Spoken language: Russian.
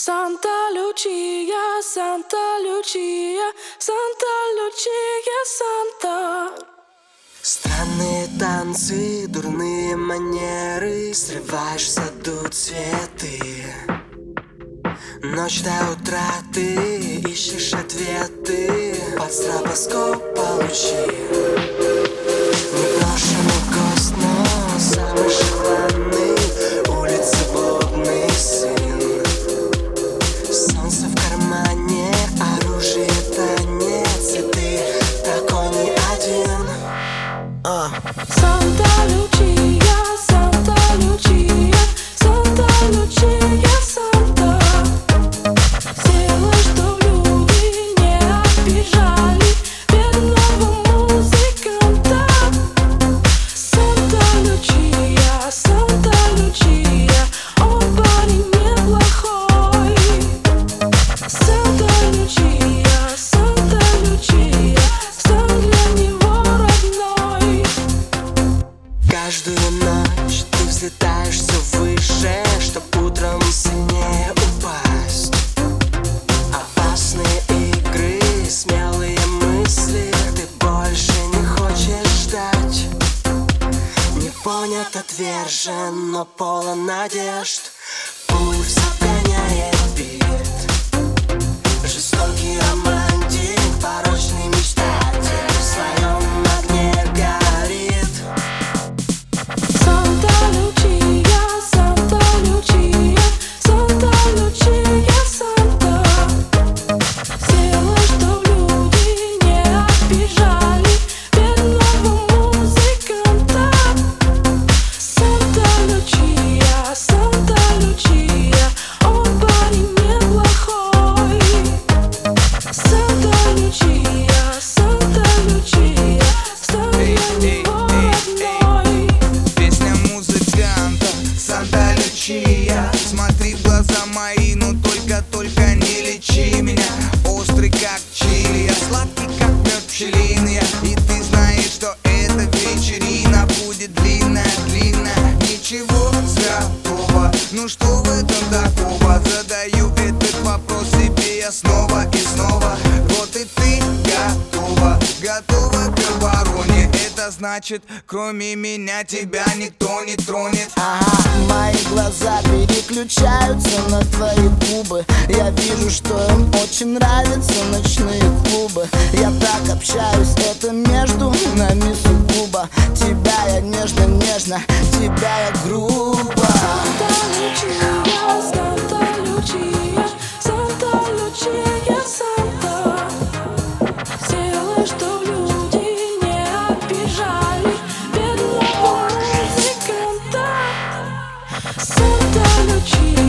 Санта Лючия, Санта Лючия, Санта Лючия, Санта. Странные танцы, дурные манеры Срываешь в саду цветы Ночь до утра ты ищешь ответы Под стробоскоп получи взлетаешь все выше Чтоб утром сильнее упасть. Опасные игры, смелые мысли Ты больше не хочешь ждать. Не понят, отвержен, но полон надежд. Пульс Лючия Смотри в глаза мои, но только-только не лечи меня. Острый как чили, я сладкий как мед пчелиный И ты знаешь, что эта вечерина будет длинная-длинная Ничего святого, ну что в этом такого? Задаю этот вопрос себе я снова и снова. Вот и ты готова, готова к обороне Это значит, кроме меня тебя никто не тронет. Ага, мои глаза переключаются на твои губы. Я вижу, что им очень нравятся ночные клубы. Я так общаюсь, это между нами сугубо. Тебя я нежно-нежно, тебя я грубо she